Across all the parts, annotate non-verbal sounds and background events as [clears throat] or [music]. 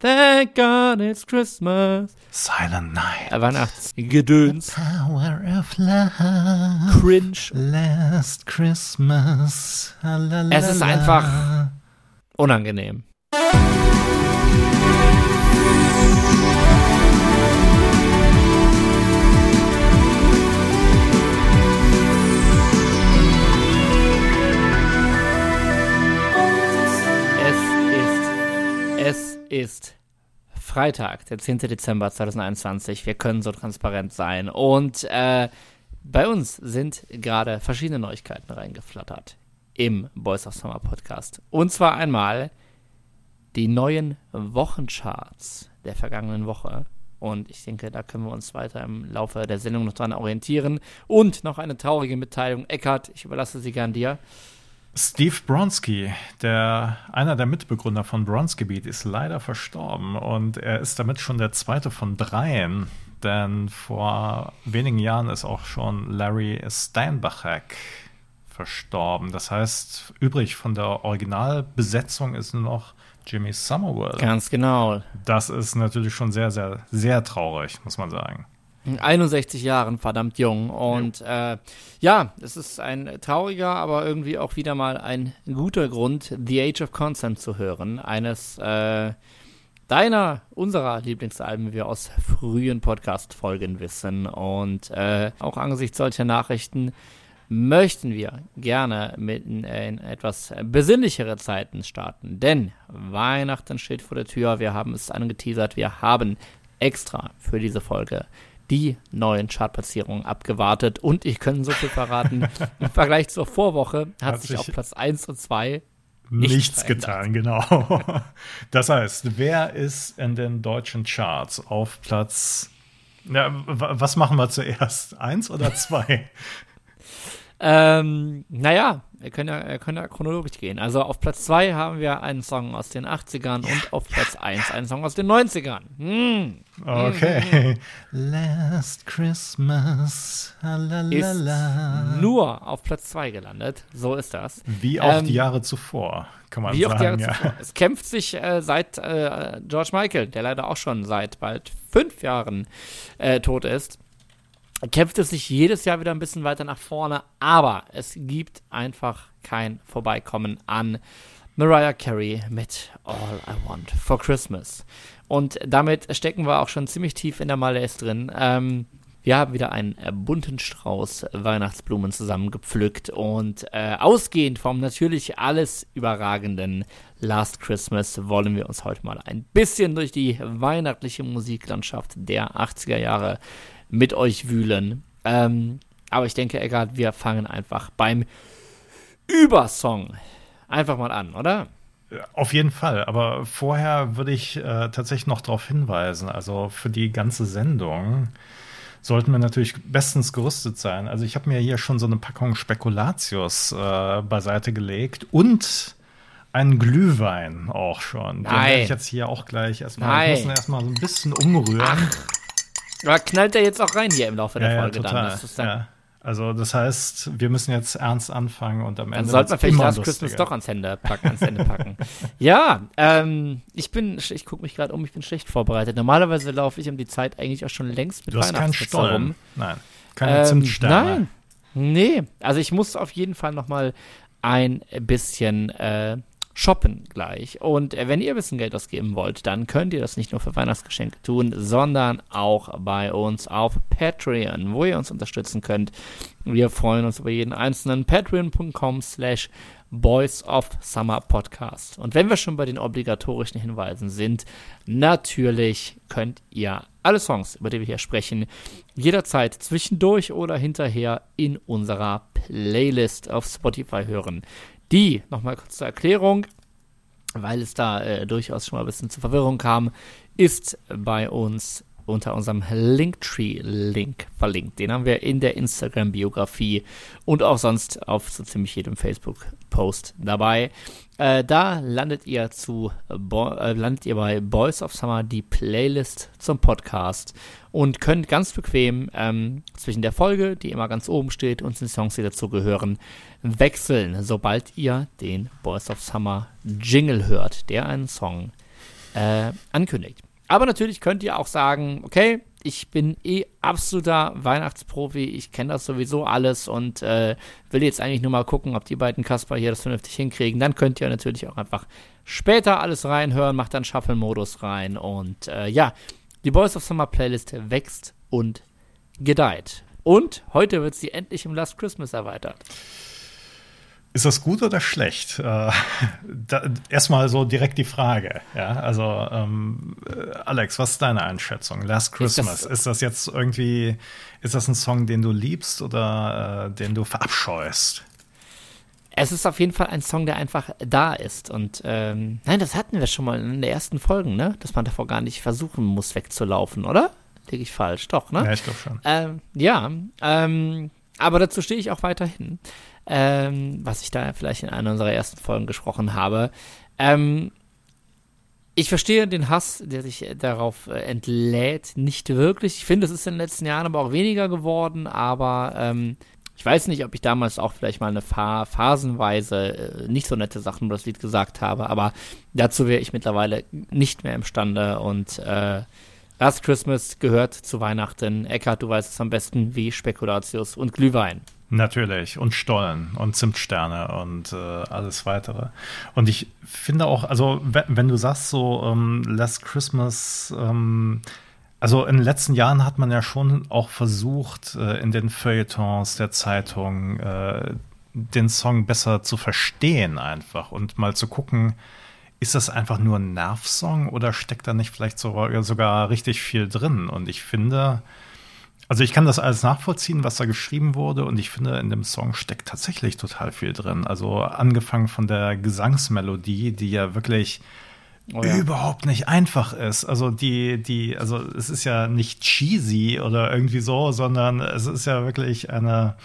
Thank God it's Christmas. Silent Night. Äh, Weihnachtsgedöns. Power of love. Cringe. Last Christmas. La, Es ist einfach- Unangenehm. Ist, Freitag, der 10. Dezember 2021. Wir können so transparent sein. Und äh, bei uns sind gerade verschiedene Neuigkeiten reingeflattert im Boys of Summer Podcast. Und zwar einmal die neuen Wochencharts der vergangenen Woche. Und ich denke, da können wir uns weiter im Laufe der Sendung noch dran orientieren. Und noch eine traurige Mitteilung. Eckart, ich überlasse sie gern dir. Steve Bronski, der, einer der Mitbegründer von Bronski Beat, ist leider verstorben und er ist damit schon der zweite von dreien. Denn vor wenigen Jahren ist auch schon Larry Steinbachek verstorben. Das heißt, übrig von der Originalbesetzung ist nur noch Jimmy Somerville. Ganz genau. Das ist natürlich schon sehr, sehr, sehr traurig, muss man sagen. 61 Jahren, verdammt jung. Und äh, ja, es ist ein trauriger, aber irgendwie auch wieder mal ein guter Grund, The Age of Consent zu hören. Eines äh, deiner, unserer Lieblingsalben, wie wir aus frühen Podcast-Folgen wissen. Und äh, auch angesichts solcher Nachrichten möchten wir gerne mit in, in etwas besinnlichere Zeiten starten. Denn Weihnachten steht vor der Tür. Wir haben es angeteasert. Wir haben extra für diese Folge die neuen Chartplatzierungen abgewartet. Und ich kann so viel verraten, [laughs] im Vergleich zur Vorwoche hat, Hat sich auf Platz 1 und 2 Nichts, Nichts getan, genau. [laughs] Das heißt, wer ist in den deutschen Charts auf Platz. Ja, was machen wir zuerst? Eins oder zwei? [laughs] Ähm, naja, wir können ja, wir können ja chronologisch gehen. Also auf Platz 2 haben wir einen Song aus den 80ern und auf Platz 1 einen Song aus den 90ern. Hm. Okay. Last Christmas. Ist Lalalala. nur auf Platz 2 gelandet. So ist das. Wie auch Ähm, die Jahre zuvor, kann man Wie auch die Jahre sagen. zuvor. Es kämpft sich äh, seit äh, George Michael, der leider auch schon seit bald fünf Jahren äh, tot ist, kämpft es sich jedes Jahr wieder ein bisschen weiter nach vorne, aber es gibt einfach kein Vorbeikommen an Mariah Carey mit All I Want for Christmas. Und damit stecken wir auch schon ziemlich tief in der Malaise drin. Ähm, wir haben wieder einen bunten Strauß Weihnachtsblumen zusammengepflückt und äh, ausgehend vom natürlich alles überragenden Last Christmas wollen wir uns heute mal ein bisschen durch die weihnachtliche Musiklandschaft der 80er Jahre mit euch wühlen. Ähm, aber ich denke, egal, wir fangen einfach beim Übersong einfach mal an, oder? Auf jeden Fall, aber vorher würde ich äh, tatsächlich noch darauf hinweisen, also für die ganze Sendung sollten wir natürlich bestens gerüstet sein. Also ich habe mir hier schon so eine Packung Spekulatius äh, beiseite gelegt und einen Glühwein auch schon. Den Nein. werde ich jetzt hier auch gleich erstmal, Nein. ich muss ihn erstmal so ein bisschen umrühren. Aber knallt der jetzt auch rein hier im Laufe der ja, ja, Folge total. dann? Das ist dann ja. Also das heißt, wir müssen jetzt ernst anfangen und am Dann Ende sollte man vielleicht Last Christmas doch ans Hände packen, ans Ende packen. [laughs] ja, ähm, ich bin, ich gucke mich gerade um, ich bin schlecht vorbereitet. Normalerweise laufe ich um die Zeit eigentlich auch schon längst mit Du hast keinen Stollen. rum. Nein, keine Ähm, Zimtsterne. Nein, nee. Also ich muss auf jeden Fall noch mal ein bisschen äh, shoppen gleich. Und äh, wenn ihr ein bisschen Geld ausgeben wollt, dann könnt ihr das nicht nur für Weihnachtsgeschenke tun, sondern auch bei uns auf Patreon, wo ihr uns unterstützen könnt. Wir freuen uns über jeden einzelnen patreon.com slash Boys of Summer Podcast. Und wenn wir schon bei den obligatorischen Hinweisen sind, natürlich könnt ihr alle Songs, über die wir hier sprechen, jederzeit zwischendurch oder hinterher in unserer Playlist auf Spotify hören. Die, nochmal kurz zur Erklärung, weil es da äh, durchaus schon mal ein bisschen zur Verwirrung kam, ist bei uns unter unserem Linktree-Link verlinkt. Den haben wir in der Instagram-Biografie und auch sonst auf so ziemlich jedem Facebook-Post dabei. Äh, da landet ihr zu Bo äh, landet ihr bei Boys of Summer die Playlist zum Podcast und könnt ganz bequem ähm, zwischen der Folge, die immer ganz oben steht, und den Songs, die dazugehören, wechseln, sobald ihr den Boys of Summer Jingle hört, der einen Song äh, ankündigt. Aber natürlich könnt ihr auch sagen, okay, ich bin eh absoluter Weihnachtsprofi, ich kenne das sowieso alles und äh, will jetzt eigentlich nur mal gucken, ob die beiden Kasper hier das vernünftig hinkriegen. Dann könnt ihr natürlich auch einfach später alles reinhören, macht dann Shuffle-Modus rein und äh, ja, die Boys of Summer Playlist wächst und gedeiht. Und heute wird sie endlich im Last Christmas erweitert. Ist das gut oder schlecht? Äh, erstmal so direkt die Frage. Ja, also ähm, äh, Alex, was ist deine Einschätzung? Last Christmas, ist das, ist das, jetzt irgendwie, ist das ein Song, den du liebst oder äh, den du verabscheust? Es ist auf jeden Fall ein Song, der einfach da ist. Und ähm, nein, das hatten wir schon mal in den ersten Folgen, ne? Dass man davor gar nicht versuchen muss, wegzulaufen, oder? Liege ich falsch? Doch, ne? Ja, ich glaube schon. Ähm, ja, ähm, aber dazu stehe ich auch weiterhin ähm, was ich da vielleicht in einer unserer ersten Folgen gesprochen habe. Ähm, ich verstehe den Hass, der sich darauf äh, entlädt, nicht wirklich. Ich finde, es ist in den letzten Jahren aber auch weniger geworden, aber ähm, ich weiß nicht, ob ich damals auch vielleicht mal eine Fa phasenweise äh, nicht so nette Sachen über das Lied gesagt habe, aber dazu wäre ich mittlerweile nicht mehr imstande und äh, Last Christmas gehört zu Weihnachten. Eckhard, du weißt es am besten wie Spekulatius und Glühwein. Natürlich. Und Stollen und Zimtsterne und äh, alles weitere. Und ich finde auch, also wenn, du sagst so ähm, Last Christmas, ähm, also in den letzten Jahren hat man ja schon auch versucht, äh, in den Feuilletons der Zeitung äh, den Song besser zu verstehen einfach und mal zu gucken, ist das einfach nur ein Nervsong oder steckt da nicht vielleicht sogar, sogar richtig viel drin? Und ich finde, also ich kann das alles nachvollziehen, was da geschrieben wurde und ich finde, in dem Song steckt tatsächlich total viel drin. Also angefangen von der Gesangsmelodie, die ja wirklich oh ja. überhaupt nicht einfach ist. Also die, die, also es ist ja nicht cheesy oder irgendwie so, sondern es ist ja wirklich eine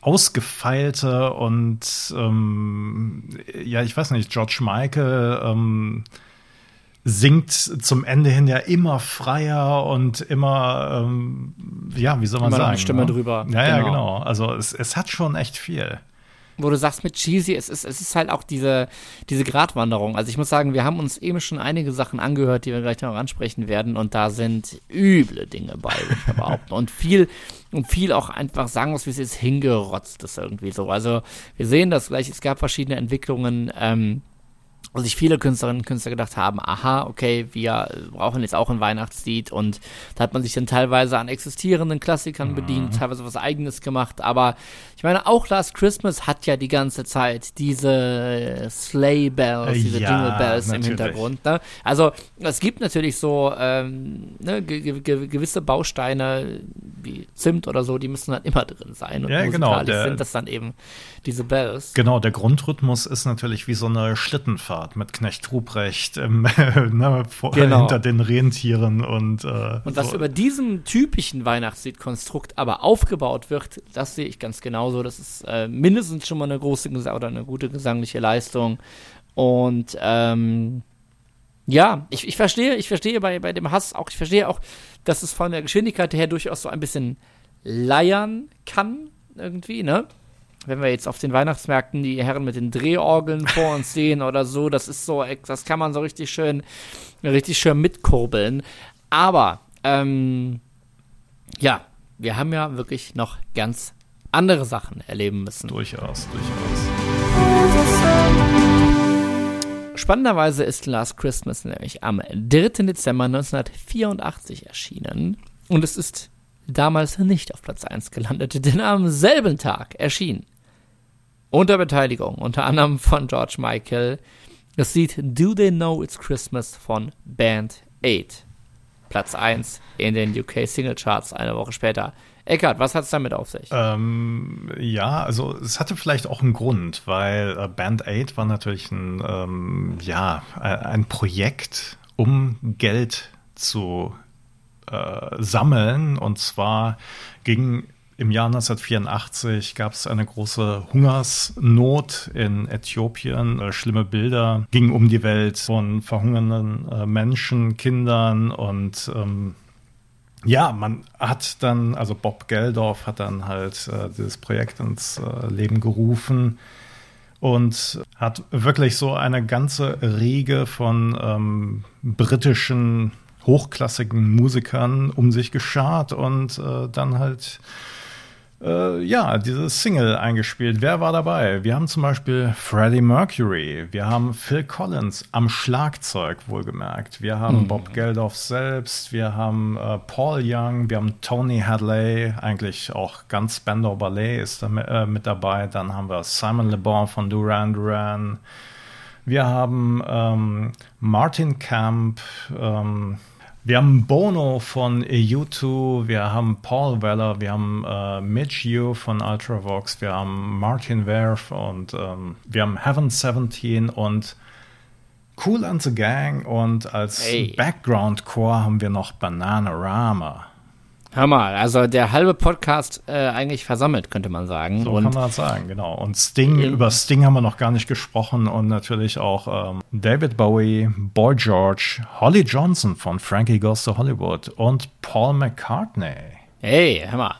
ausgefeilte und ähm, ja, ich weiß nicht, George Michael ähm, singt zum Ende hin ja immer freier und immer, ähm, ja, wie soll man immer sagen? Eine Stimme ne? drüber. Ja, genau. ja, genau. Also es, es hat schon echt viel wo du sagst mit cheesy, es ist, es ist halt auch diese, diese Gratwanderung. Also ich muss sagen, wir haben uns eben schon einige Sachen angehört, die wir gleich noch ansprechen werden und da sind üble Dinge bei, würde ich behaupten. Und viel, und viel auch einfach sagen muss, wie es ist, hingerotzt ist irgendwie so. Also wir sehen das gleich, es gab verschiedene Entwicklungen, ähm, sich viele Künstlerinnen und Künstler gedacht haben, aha, okay, wir brauchen jetzt auch ein Weihnachtslied und da hat man sich dann teilweise an existierenden Klassikern mhm. bedient, teilweise was eigenes gemacht, aber ich meine, auch Last Christmas hat ja die ganze Zeit diese Sleigh Bells, diese ja, Jingle Bells natürlich. im Hintergrund. Ne? Also es gibt natürlich so ähm, ne, ge ge gewisse Bausteine wie Zimt oder so, die müssen dann immer drin sein und ja, genau, der, sind das dann eben diese Bells. Genau, der Grundrhythmus ist natürlich wie so eine Schlittenfahrt mit Knecht Ruprecht ähm, [laughs] ne, vor, genau. hinter den Rentieren und äh, Und was so. über diesem typischen Weihnachtsliedkonstrukt aber aufgebaut wird, das sehe ich ganz genauso. Das ist äh, mindestens schon mal eine große oder eine gute gesangliche Leistung. Und ähm, ja, ich, ich verstehe, ich verstehe bei, bei dem Hass auch, ich verstehe auch, dass es von der Geschwindigkeit her durchaus so ein bisschen leiern kann, irgendwie, ne? Wenn wir jetzt auf den Weihnachtsmärkten die Herren mit den Drehorgeln vor uns [laughs] sehen oder so, das ist so, das kann man so richtig schön, richtig schön mitkurbeln. Aber, ähm, ja, wir haben ja wirklich noch ganz andere Sachen erleben müssen. Durchaus, durchaus. Spannenderweise ist Last Christmas nämlich am 3. Dezember 1984 erschienen. Und es ist damals nicht auf Platz 1 gelandet, denn am selben Tag erschien unter Beteiligung unter anderem von George Michael das Lied Do They Know It's Christmas von Band 8. Platz 1 in den UK Single Charts eine Woche später. Eckart, was hat es damit auf sich? Ähm, ja, also es hatte vielleicht auch einen Grund, weil äh, Band 8 war natürlich ein, ähm, ja, ein Projekt, um Geld zu äh, sammeln. Und zwar ging im Jahr 1984 gab es eine große Hungersnot in Äthiopien. Äh, schlimme Bilder gingen um die Welt von verhungernden äh, Menschen, Kindern und ähm, ja, man hat dann, also Bob Geldorf hat dann halt äh, dieses Projekt ins äh, Leben gerufen und hat wirklich so eine ganze Riege von ähm, britischen hochklassigen Musikern um sich geschart und äh, dann halt äh, ja, diese Single eingespielt. Wer war dabei? Wir haben zum Beispiel Freddie Mercury, wir haben Phil Collins am Schlagzeug, wohlgemerkt. Wir haben mhm. Bob Geldof selbst, wir haben äh, Paul Young, wir haben Tony Hadley, eigentlich auch ganz Spandau Ballet ist da mit, äh, mit dabei. Dann haben wir Simon Le Bon von Duran Duran. Wir haben ähm, Martin Camp, ähm, wir haben Bono von U2, wir haben Paul Weller, wir haben äh, Mitch Yu von Ultravox, wir haben Martin Werf und ähm, wir haben Heaven 17 und Cool and the Gang und als hey. Background-Core haben wir noch Bananarama. Hör mal, also der halbe Podcast äh, eigentlich versammelt, könnte man sagen. So und kann man das sagen, genau. Und Sting, über Sting haben wir noch gar nicht gesprochen und natürlich auch ähm, David Bowie, Boy George, Holly Johnson von Frankie Goes to Hollywood und Paul McCartney. Hey, hör mal.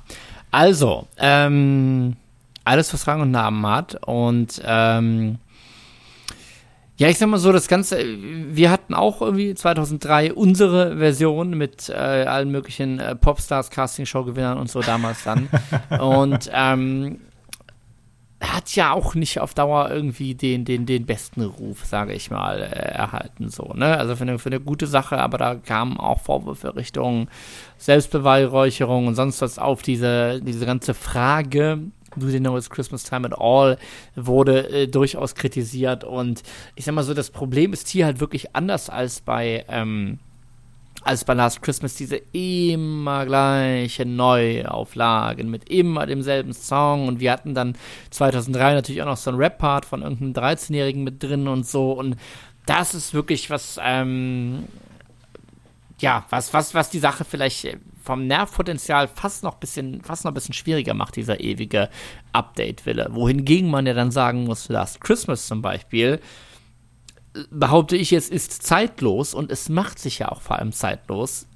Also, ähm, alles, was Rang und Namen hat und ähm, ja, ich sag mal so, das Ganze, wir hatten auch irgendwie 2003 unsere Version mit äh, allen möglichen äh, Popstars, Castingshow-Gewinnern und so damals dann. [laughs] und ähm, hat ja auch nicht auf Dauer irgendwie den, den, den besten Ruf, sage ich mal, äh, erhalten. So, ne? Also für eine, für eine gute Sache, aber da kamen auch Vorwürfe Richtung Selbstbeweihräucherung und sonst was auf diese, diese ganze Frage Do They Know It's Christmas Time at All wurde äh, durchaus kritisiert. Und ich sag mal so, das Problem ist hier halt wirklich anders als bei, ähm, als bei Last Christmas diese immer gleiche Neuauflagen mit immer demselben Song. Und wir hatten dann 2003 natürlich auch noch so einen Rap-Part von irgendeinem 13-Jährigen mit drin und so. Und das ist wirklich was, ähm, ja, was, was, was die Sache vielleicht äh, vom Nervpotenzial fast noch bisschen, fast noch ein bisschen schwieriger macht, dieser ewige Update-Wille. Wohingegen man ja dann sagen muss, Last Christmas zum Beispiel, behaupte ich jetzt, ist zeitlos und es macht sich ja auch vor allem zeitlos,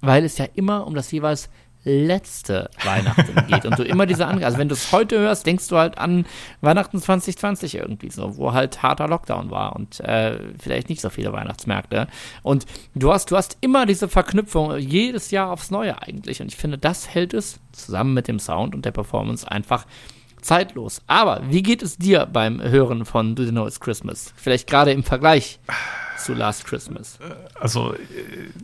weil es ja immer um das jeweils letzte Weihnachten geht und du immer diese andere, also wenn du es heute hörst, denkst du halt an Weihnachten 2020 irgendwie so, wo halt harter Lockdown war und äh, vielleicht nicht so viele Weihnachtsmärkte. Und du hast, du hast immer diese Verknüpfung jedes Jahr aufs Neue eigentlich. Und ich finde, das hält es zusammen mit dem Sound und der Performance einfach zeitlos. Aber wie geht es dir beim Hören von Do You Know It's Christmas? Vielleicht gerade im Vergleich zu Last Christmas? Also, äh,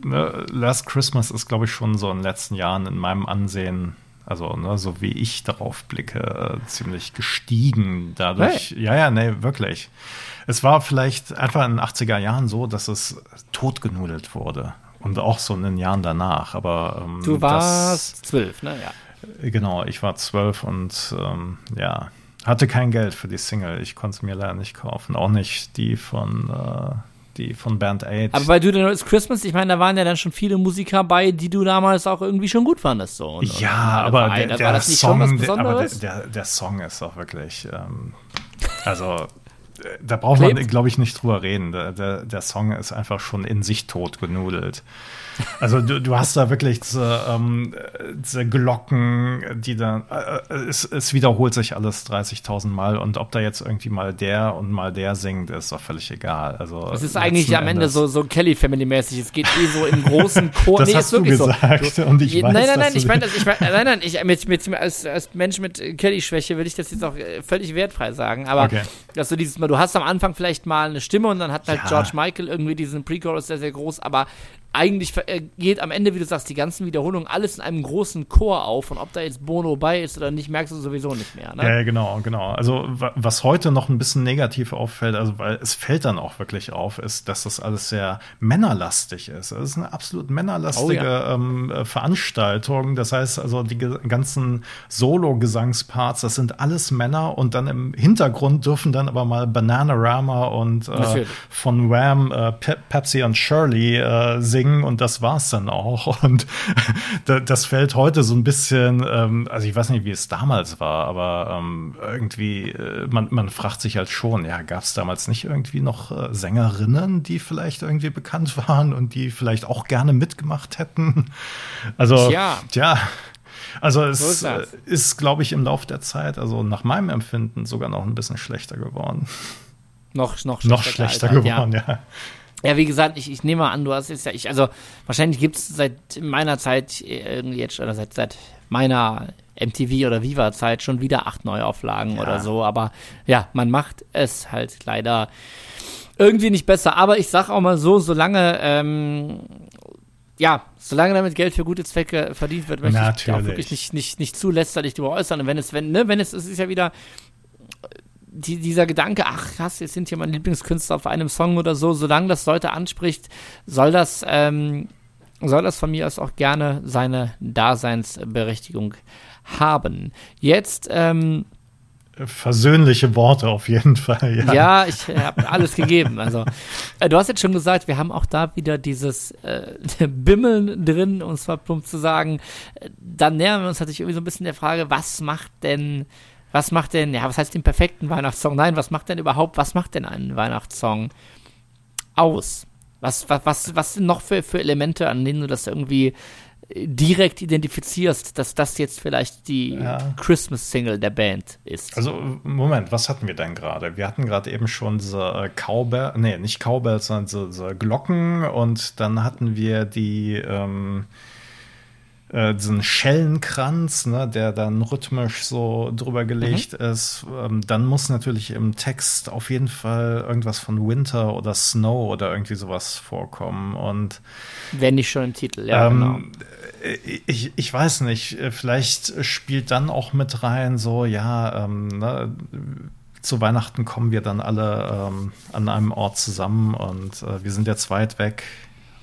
ne, Last Christmas ist, glaube ich, schon so in den letzten Jahren in meinem Ansehen, also ne, so wie ich darauf blicke, äh, ziemlich gestiegen dadurch. Hey. Ja, ja, nee, wirklich. Es war vielleicht einfach in den 80er Jahren so, dass es totgenudelt wurde. Und auch so in den Jahren danach. Aber ähm, du warst zwölf, ne? Ja. Genau, ich war zwölf und ähm, ja, hatte kein Geld für die Single. Ich konnte es mir leider nicht kaufen. Auch nicht die von äh, die von Band 8. Aber bei Do Know It's Christmas, ich meine, da waren ja dann schon viele Musiker bei, die du damals auch irgendwie schon gut fandest. So. Und, ja, und aber der, der, der Song, aber der, der, Song ist auch wirklich, ähm, also äh, da braucht man, glaube ich, nicht drüber reden. Der, der, der Song ist einfach schon in sich tot genudelt. Also du, du hast da wirklich diese, ähm, diese Glocken, die dann, äh, es, es wiederholt sich alles 30.000 Mal und ob da jetzt irgendwie mal der und mal der singt, ist doch völlig egal. Also es ist eigentlich am Ende so, so Kelly Family mäßig. Es geht eh so im großen Chor. [laughs] das nee, hast ist wirklich du gesagt so. und ich weiß, Nein, nein, nein, ich meine, [laughs] ich mein, nein, nein, ich mit, mit, als, als Mensch mit Kelly-Schwäche will ich das jetzt auch äh, völlig wertfrei sagen. Aber okay. dass du dieses Mal, du hast am Anfang vielleicht mal eine Stimme und dann hat halt ja. George Michael irgendwie diesen Pre-Chorus sehr, sehr groß, aber eigentlich äh, geht am Ende, wie du sagst, die ganzen Wiederholungen alles in einem großen Chor auf. Und ob da jetzt Bono bei ist oder nicht, merkst du sowieso nicht mehr. Ne? Ja, genau, genau. Also was heute noch ein bisschen negativ auffällt, also weil es fällt dann auch wirklich auf, ist, dass das alles sehr männerlastig ist. Es ist eine absolut männerlastige oh, ja. ähm, äh, Veranstaltung. Das heißt also, die ganzen Solo-Gesangsparts, das sind alles Männer und dann im Hintergrund dürfen dann aber mal Bananarama und äh, von Wham, äh, Pe Pepsi und Shirley äh, singen singen und das war's dann auch. [laughs] Und das fällt heute so ein bisschen, ähm, also ich weiß nicht, wie es damals war, aber ähm, irgendwie, äh, man, man fragt sich halt schon, ja, gab es damals nicht irgendwie noch äh, Sängerinnen, die vielleicht irgendwie bekannt [laughs] waren und die vielleicht auch gerne mitgemacht hätten? Also, ja. tja. Also es so ist, ist glaube ich, im Laufe der Zeit, also nach meinem Empfinden, sogar noch ein bisschen schlechter geworden. Noch, noch schlechter, noch schlechter geworden, ja. ja. Ja, wie gesagt, ich, ich nehme an, du hast jetzt ja, ich, also wahrscheinlich gibt es seit meiner Zeit irgendwie jetzt, oder seit, seit meiner MTV oder Viva-Zeit schon wieder acht Neuauflagen ja. oder so, aber ja, man macht es halt leider irgendwie nicht besser. Aber ich sag auch mal so, solange, ähm, ja, solange damit Geld für gute Zwecke verdient wird, möchte Natürlich. ich auch wirklich nicht, nicht, nicht zu lästerlich darüber äußern. Und wenn es, wenn, ne, wenn es, es ist ja wieder die, dieser Gedanke, ach krass, jetzt sind hier meine Lieblingskünstler auf einem Song oder so, solange das Leute anspricht, soll das, ähm, soll das von mir aus auch gerne seine Daseinsberechtigung haben. Jetzt, ähm, Versöhnliche Worte auf jeden Fall, ja. Ja, ich habe alles gegeben. Also, äh, du hast jetzt schon gesagt, wir haben auch da wieder dieses äh, [laughs] Bimmeln drin, um es zwar plump zu sagen. Äh, dann nähern wir uns natürlich irgendwie so ein bisschen der Frage, was macht denn was macht denn, ja, was heißt den perfekten Weihnachtssong? Nein, was macht denn überhaupt, was macht denn einen Weihnachtssong aus? Was, was, was, was sind noch für, für Elemente, an denen du das irgendwie äh, direkt identifizierst, dass das jetzt vielleicht die ja. Christmas-Single der Band ist. Also, Moment, was hatten wir denn gerade? Wir hatten gerade eben schon diese äh, Cowbell, nee, nicht Cowbell, sondern diese Glocken und dann hatten wir die, ähm, äh, diesen Schellenkranz, ne, der dann rhythmisch so drüber gelegt mhm. ist. Ähm, dann muss natürlich im Text auf jeden Fall irgendwas von Winter oder Snow oder irgendwie sowas vorkommen. Und wenn nicht schon im Titel, ja. Ähm, genau. Ich, ich weiß nicht, vielleicht spielt dann auch mit rein, so, ja, ähm, ne, zu Weihnachten kommen wir dann alle ähm, an einem Ort zusammen und äh, wir sind jetzt weit weg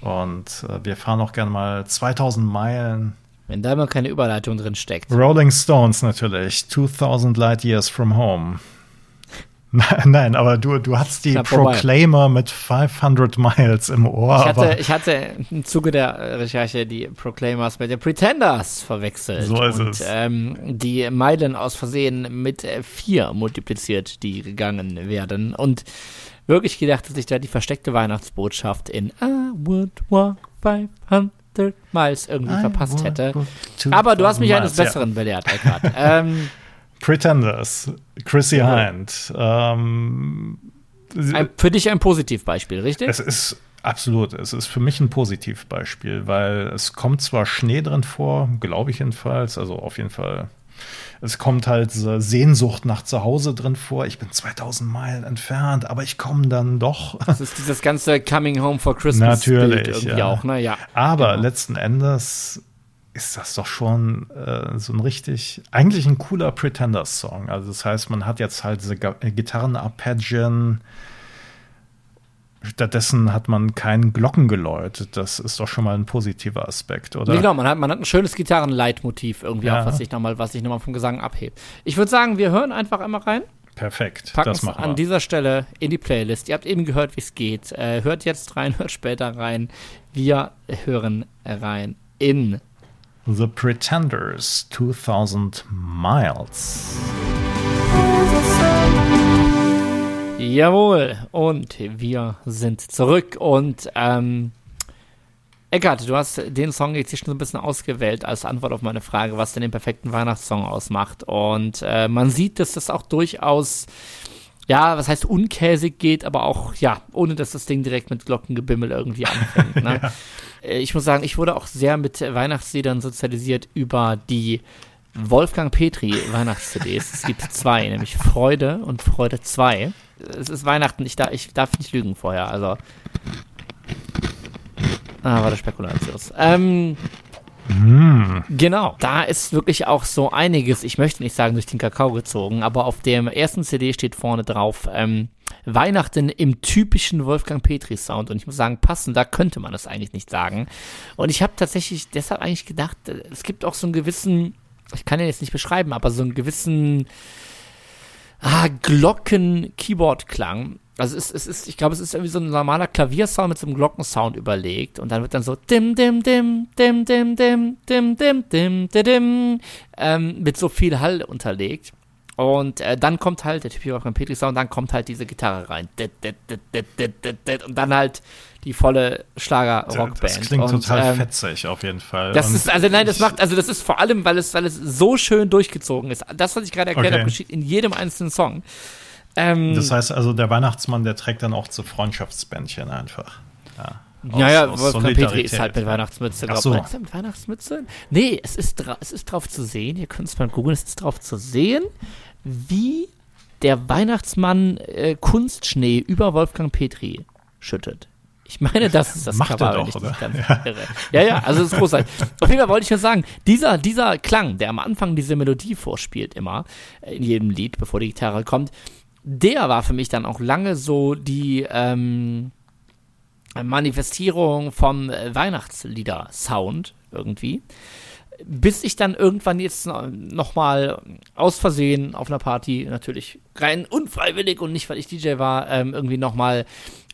und äh, wir fahren auch gerne mal 2000 Meilen wenn da mal keine Überleitung drin steckt. Rolling Stones natürlich. 2000 Light Years from Home. [laughs] Nein, aber du, du hast die Proclaimer mit 500 Miles im Ohr. Ich hatte, ich hatte im Zuge der Recherche die Proclaimers mit den Pretenders verwechselt. So ist und, es. Ähm, die Meilen aus Versehen mit vier multipliziert, die gegangen werden. Und wirklich gedacht, dass ich da die versteckte Weihnachtsbotschaft in I would walk 500 Miles irgendwie I verpasst hätte. Aber du hast mich eines Besseren ja. belehrt, Eckhard. [laughs] ähm, Pretenders, Chrissy ja. Hind. Ähm, ein, für dich ein Positivbeispiel, richtig? Es ist absolut, es ist für mich ein Positivbeispiel, weil es kommt zwar Schnee drin vor, glaube ich jedenfalls, also auf jeden Fall es kommt halt Sehnsucht nach Zuhause drin vor. Ich bin 2000 Meilen entfernt, aber ich komme dann doch. Das ist dieses ganze Coming Home for Christmas Natürlich, Bild irgendwie ja. auch, ne? Ja. Aber genau. letzten Endes ist das doch schon äh, so ein richtig, eigentlich ein cooler Pretenders-Song. Also das heißt, man hat jetzt halt diese Gitarren-Arpeggien, Stattdessen hat man kein Glockengeläut. Das ist doch schon mal ein positiver Aspekt, oder? Nee, genau, man hat, man hat ein schönes Gitarrenleitmotiv irgendwie, ja. auch, was sich nochmal, was sich nochmal vom Gesang abhebt. Ich würde sagen, wir hören einfach einmal rein. Perfekt, Packen das machen wir. an dieser Stelle in die Playlist. Ihr habt eben gehört, wie es geht. Äh, hört jetzt rein, [laughs] hört später rein. Wir hören rein in The Pretenders 2000 Miles. Jawohl, und wir sind zurück und ähm, Eckart, du hast den Song jetzt hier schon so ein bisschen ausgewählt als Antwort auf meine Frage, was denn den perfekten Weihnachtssong ausmacht. Und äh, man sieht, dass das auch durchaus, ja, was heißt unkäsig geht, aber auch, ja, ohne dass das Ding direkt mit Glockengebimmel irgendwie anfängt. [laughs] Ne? ja. Äh, ich muss sagen, ich wurde auch sehr mit Weihnachtsliedern sozialisiert über die Wolfgang Petri Weihnachts-CDs. Es gibt zwei, nämlich Freude und Freude 2 es ist Weihnachten, ich, da, ich darf nicht lügen vorher, also. Ah, war der Spekulatius. Ähm, mm. Genau, da ist wirklich auch so einiges, ich möchte nicht sagen durch den Kakao gezogen, aber auf dem ersten CD steht vorne drauf, ähm, Weihnachten im typischen Wolfgang Petri Sound. Und ich muss sagen, passender könnte man das eigentlich nicht sagen. Und ich habe tatsächlich deshalb eigentlich gedacht, es gibt auch so einen gewissen, ich kann ja jetzt nicht beschreiben, aber so einen gewissen, ah, Glocken-Keyboard-Klang. Also es, es ist, ich glaube, es ist irgendwie so ein normaler Klaviersound mit so einem Glockensound überlegt und dann wird dann so dim dim dim dim dim dim dim dim dim dim dim ähm, mit so viel Hall unterlegt. Und äh, dann kommt halt der typische Wolfgang Petri Sound, dann kommt halt diese Gitarre rein. Und dann halt die volle Schlager-Rockband. Das klingt und, total ähm, fetzig auf jeden Fall. Das und ist, also nein, das macht, also das ist vor allem, weil es, weil es so schön durchgezogen ist. Das, was ich gerade erklärt Okay. habe, geschieht in jedem einzelnen Song. Ähm, Das heißt also, der Weihnachtsmann, der trägt dann auch zu Freundschaftsbändchen einfach. Ja, naja, aus Wolfgang Petri ist halt mit Weihnachtsmütze Ach drauf. so. Ist er mit Weihnachtsmütze? Nee, es ist, es ist drauf zu sehen, ihr könnt es mal googeln, es ist drauf zu sehen, wie der Weihnachtsmann äh, Kunstschnee über Wolfgang Petri schüttet. Ich meine, das ist das Macht Cover, er wenn doch, oder? ganz irre. Ja, ja, also es ist großartig. Auf jeden Fall wollte ich nur sagen, dieser, dieser Klang, der am Anfang diese Melodie vorspielt immer, äh, in jedem Lied, bevor die Gitarre kommt, der war für mich dann auch lange so die ähm, Manifestierung vom äh, Weihnachtslieder-Sound irgendwie. Bis ich dann irgendwann jetzt nochmal aus Versehen auf einer Party, natürlich rein unfreiwillig und nicht, weil ich DJ war, ähm, irgendwie nochmal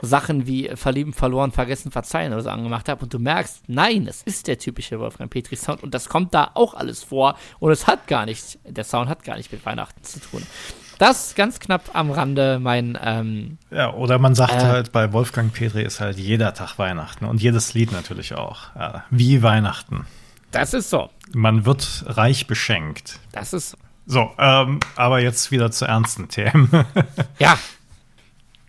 Sachen wie Verlieben, Verloren, Vergessen, Verzeihen oder so angemacht habe. Und du merkst, nein, es ist der typische Wolfgang Petri Sound und das kommt da auch alles vor. Und es hat gar nicht, der Sound hat gar nicht mit Weihnachten zu tun. Das ganz knapp am Rande mein ähm, Ja, oder man sagt Äh. halt, bei Wolfgang Petri ist halt jeder Tag Weihnachten und jedes Lied natürlich auch. Ja, wie Weihnachten. Das ist so. Man wird reich beschenkt. Das ist so. So, ähm, aber jetzt wieder zu ernsten Themen. [laughs] Ja.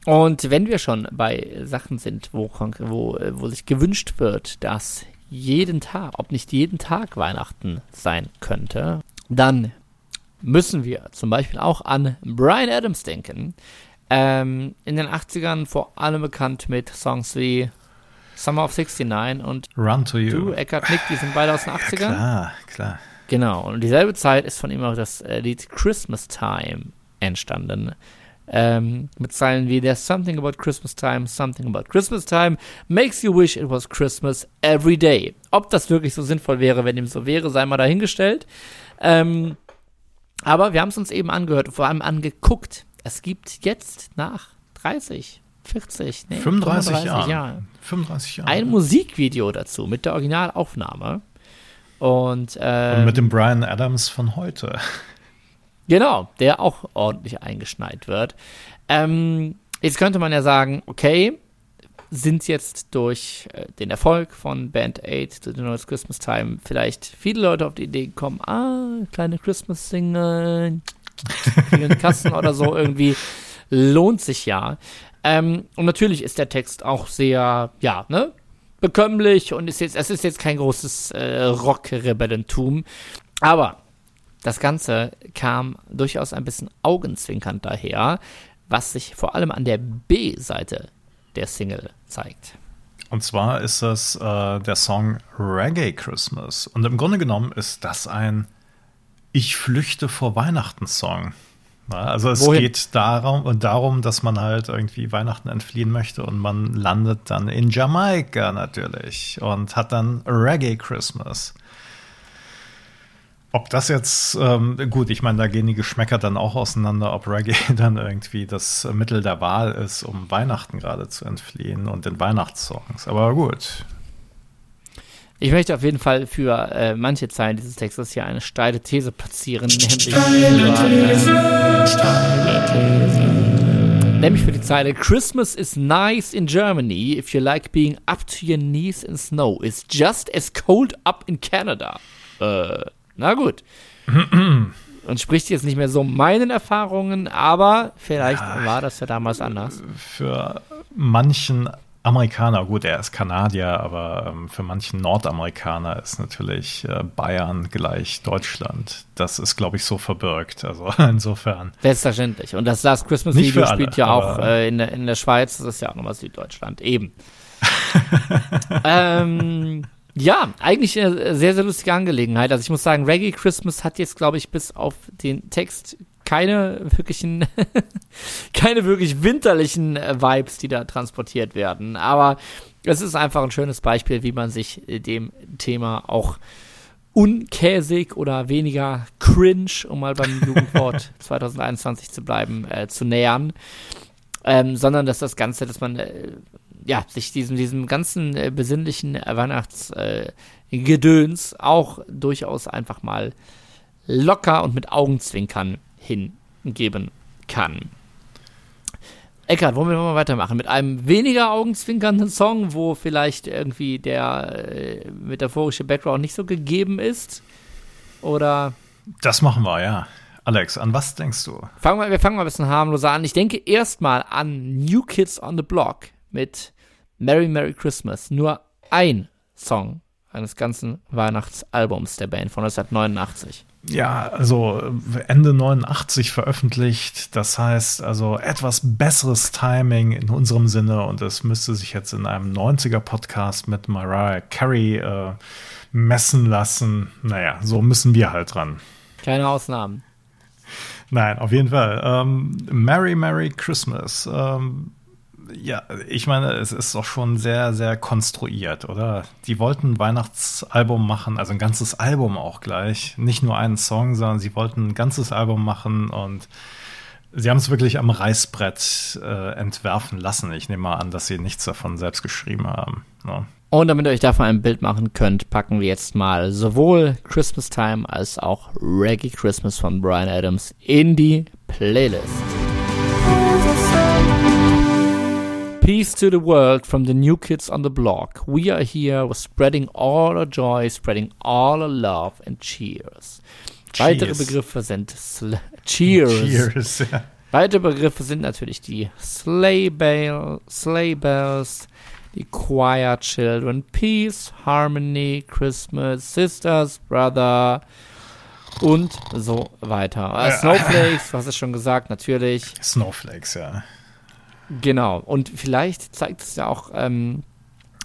Und wenn wir schon bei Sachen sind, wo, wo, wo sich gewünscht wird, dass jeden Tag, ob nicht jeden Tag Weihnachten sein könnte, dann müssen wir zum Beispiel auch an Brian Adams denken. Ähm, in den 80ern vor allem bekannt mit Songs wie Summer of 69 und Run to you. Du, Eckhart Nick, die sind beide aus den 80ern. Klar, klar. Genau, und dieselbe Zeit ist von ihm auch das äh, Lied Christmas Time entstanden. Ähm, mit Zeilen wie There's something about Christmas time, something about Christmas time, makes you wish it was Christmas every day. Ob das wirklich so sinnvoll wäre, wenn dem so wäre, sei mal dahingestellt. Ähm, aber wir haben es uns eben angehört, vor allem angeguckt. Es gibt jetzt nach 30, 40, nee, 35 35 Jahren. Jahren 35 Jahre. ein Musikvideo dazu mit der Originalaufnahme. Und, äh, und mit dem Brian Adams von heute. Genau, der auch ordentlich eingeschneit wird. Ähm, jetzt könnte man ja sagen, okay, sind jetzt durch äh, den Erfolg von Band 8 to the Noise Christmas Time vielleicht viele Leute auf die Idee gekommen, ah, kleine Christmas-Single, [laughs] kriegen Kassen oder so irgendwie, lohnt sich ja. Ähm, und natürlich ist der Text auch sehr, ja, ne, bekömmlich und ist jetzt, es ist jetzt kein großes äh, Rock-Rebellentum, aber das Ganze kam durchaus ein bisschen augenzwinkernd daher, was sich vor allem an der B-Seite der Single zeigt. Und zwar ist das äh, der Song Reggae Christmas. Und im Grunde genommen ist das ein Ich flüchte vor Weihnachten Song. Ja, also es Wohin? geht darum, darum, dass man halt irgendwie Weihnachten entfliehen möchte und man landet dann in Jamaika natürlich und hat dann Reggae Christmas. Ob das jetzt, ähm, gut, ich meine, da gehen die Geschmäcker dann auch auseinander, ob Reggae [laughs] dann irgendwie das Mittel der Wahl ist, um Weihnachten gerade zu entfliehen und den Weihnachtssongs. Aber gut. Ich möchte auf jeden Fall für äh, manche Zeilen dieses Textes hier eine steile These platzieren, nämlich für, nämlich für die Zeile Christmas is nice in Germany if you like being up to your knees in snow. It's just as cold up in Canada. Äh, na gut. Und spricht jetzt nicht mehr so meinen Erfahrungen, aber vielleicht Ja. war das ja damals anders. Für manchen Amerikaner, gut, er ist Kanadier, aber ähm, für manchen Nordamerikaner ist natürlich äh, Bayern gleich Deutschland. Das ist, glaube ich, so verbirgt. Also [laughs] insofern. Selbstverständlich. Und das Last Christmas Video alle, spielt ja auch äh, in, der, in der Schweiz, das ist ja auch nochmal Süddeutschland, eben. [laughs] ähm, ja, eigentlich eine sehr, sehr lustige Angelegenheit. Also ich muss sagen, Reggae Christmas hat jetzt, glaube ich, bis auf den Text keine wirklichen, [laughs] keine wirklich winterlichen äh, Vibes, die da transportiert werden. Aber es ist einfach ein schönes Beispiel, wie man sich äh, dem Thema auch unkäsig oder weniger cringe, um mal beim Jugendwort [laughs] 2021 zu bleiben, äh, zu nähern. Ähm, sondern dass das Ganze, dass man äh, ja, sich diesem, diesem ganzen äh, besinnlichen Weihnachtsgedöns äh, auch durchaus einfach mal locker und mit Augenzwinkern geben kann. Eckart, wollen wir mal weitermachen mit einem weniger augenzwinkernden Song, wo vielleicht irgendwie der äh, metaphorische Background nicht so gegeben ist? Oder? Das machen wir, ja. Alex, an was denkst du? Fangen wir, wir fangen mal ein bisschen harmloser an. Ich denke erstmal an New Kids on the Block mit Merry Merry Christmas. Nur ein Song eines ganzen Weihnachtsalbums der Band von 1989. Ja, also Ende 89 veröffentlicht. Das heißt also etwas besseres Timing in unserem Sinne und es müsste sich jetzt in einem 90er Podcast mit Mariah Carey äh, messen lassen. Naja, so müssen wir halt dran. Keine Ausnahmen. Nein, auf jeden Fall. Ähm, Merry Merry Christmas. Ähm, ja, ich meine, es ist doch schon sehr, sehr konstruiert, oder? Die wollten ein Weihnachtsalbum machen, also ein ganzes Album auch gleich. Nicht nur einen Song, sondern sie wollten ein ganzes Album machen und sie haben es wirklich am Reißbrett äh, entwerfen lassen. Ich nehme mal an, dass sie nichts davon selbst geschrieben haben. Ne? Und damit ihr euch davon ein Bild machen könnt, packen wir jetzt mal sowohl Christmas Time als auch Reggae Christmas von Brian Adams in die Playlist. Peace to the world from the new kids on the block. We are here with spreading all our joy, spreading all our love and cheers. cheers. Weitere Begriffe sind Sl Cheers. Cheers ja. Weitere Begriffe sind natürlich die Sleigh, Bell, Sleigh Bells, die Choir Children, Peace, Harmony, Christmas, Sisters, Brother und so weiter. Äh, Snowflakes, du hast es schon gesagt, natürlich. Snowflakes, ja. Genau. Und vielleicht zeigt es ja auch, ähm,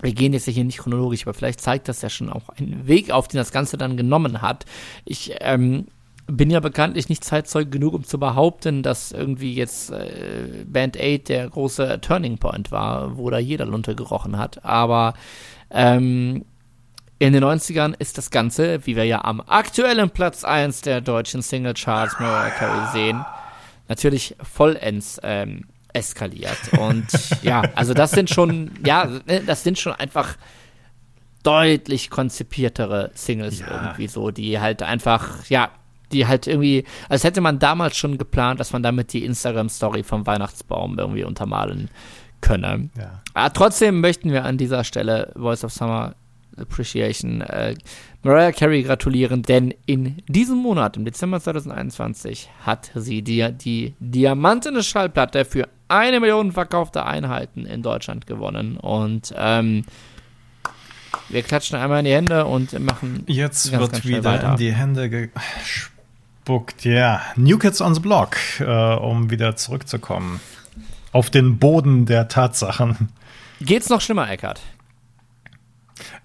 wir gehen jetzt hier nicht chronologisch, aber vielleicht zeigt das ja schon auch einen Weg auf, den das Ganze dann genommen hat. Ich ähm, bin ja bekanntlich nicht Zeitzeug genug, um zu behaupten, dass irgendwie jetzt äh, Band 8 der große Turning Point war, wo da jeder Lunte gerochen hat. Aber ähm, in den 90ern ist das Ganze, wie wir ja am aktuellen Platz 1 der deutschen Single Charts Mariah Carey sehen, natürlich vollends ähm, eskaliert. Und ja, also das sind schon, ja, ne, das sind schon einfach deutlich konzipiertere Singles ja. irgendwie so, die halt einfach, ja, die halt irgendwie, als hätte man damals schon geplant, dass man damit die Instagram-Story vom Weihnachtsbaum irgendwie untermalen könne. Ja. Aber trotzdem möchten wir an dieser Stelle Voice of Summer Appreciation äh, Mariah Carey gratulieren, denn in diesem Monat, im Dezember 2021, hat sie dir die diamantene Schallplatte für eine Million verkaufte Einheiten in Deutschland gewonnen. Und ähm, wir klatschen einmal in die Hände und machen. Jetzt ganz, wird ganz wieder weiter. in die Hände gespuckt. Ja, yeah. New Kids on the Block, äh, um wieder zurückzukommen. Auf den Boden der Tatsachen. Geht's noch schlimmer, Eckart?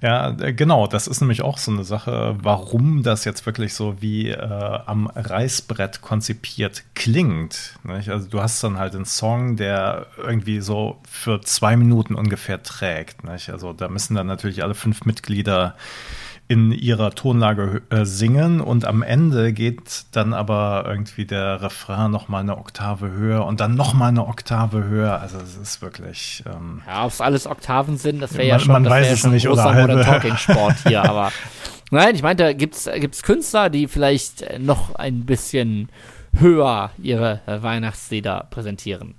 Ja, äh, genau, das ist nämlich auch so eine Sache, warum das jetzt wirklich so wie äh, am Reißbrett konzipiert klingt. Nicht? Also du hast dann halt einen Song, der irgendwie so für zwei Minuten ungefähr trägt. Nicht? Also da müssen dann natürlich alle fünf Mitglieder in ihrer Tonlage äh, singen und am Ende geht dann aber irgendwie der Refrain noch mal eine Oktave höher und dann noch mal eine Oktave höher. Also es ist wirklich. Ähm, ja, ob es alles Oktaven sind, das wäre ja schon, man das weiß ja es schon nicht oder halbe. [laughs] Talking Sport hier. aber nein, ich meinte, gibt's gibt's Künstler, die vielleicht noch ein bisschen höher ihre Weihnachtslieder präsentieren?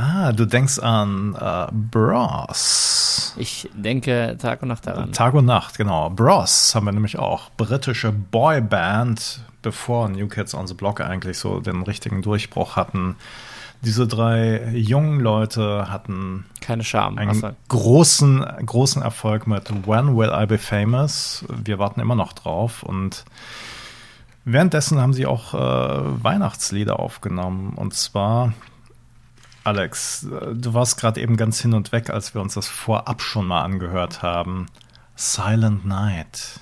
Ah, du denkst an äh, Bros. Ich denke Tag und Nacht daran. Tag und Nacht, genau. Bros haben wir nämlich auch. Britische Boyband, bevor New Kids on the Block eigentlich so den richtigen Durchbruch hatten. Diese drei jungen Leute hatten keine Scham, einen großen, großen Erfolg mit When Will I Be Famous. Wir warten immer noch drauf und währenddessen haben sie auch äh, Weihnachtslieder aufgenommen und zwar Alex, du warst gerade eben ganz hin und weg, als wir uns das vorab schon mal angehört haben. Silent Night.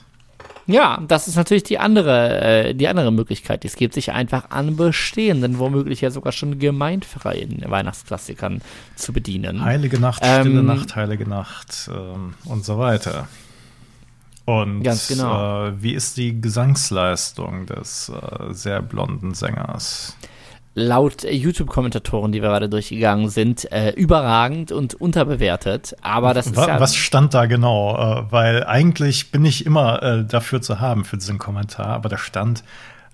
Ja, das ist natürlich die andere, äh, die andere Möglichkeit. Es gibt sich einfach an bestehenden, womöglich ja sogar schon gemeindfreien Weihnachtsklassikern zu bedienen. Heilige Nacht, ähm, Stille Nacht, Heilige Nacht ähm, und so weiter. Und ganz genau. Äh, wie ist die Gesangsleistung des äh, sehr blonden Sängers? Laut YouTube-Kommentatoren, die wir gerade durchgegangen sind, äh, überragend und unterbewertet. Aber das ist was, ja. Was stand da genau? Äh, weil eigentlich bin ich immer äh, dafür zu haben für diesen Kommentar, aber da stand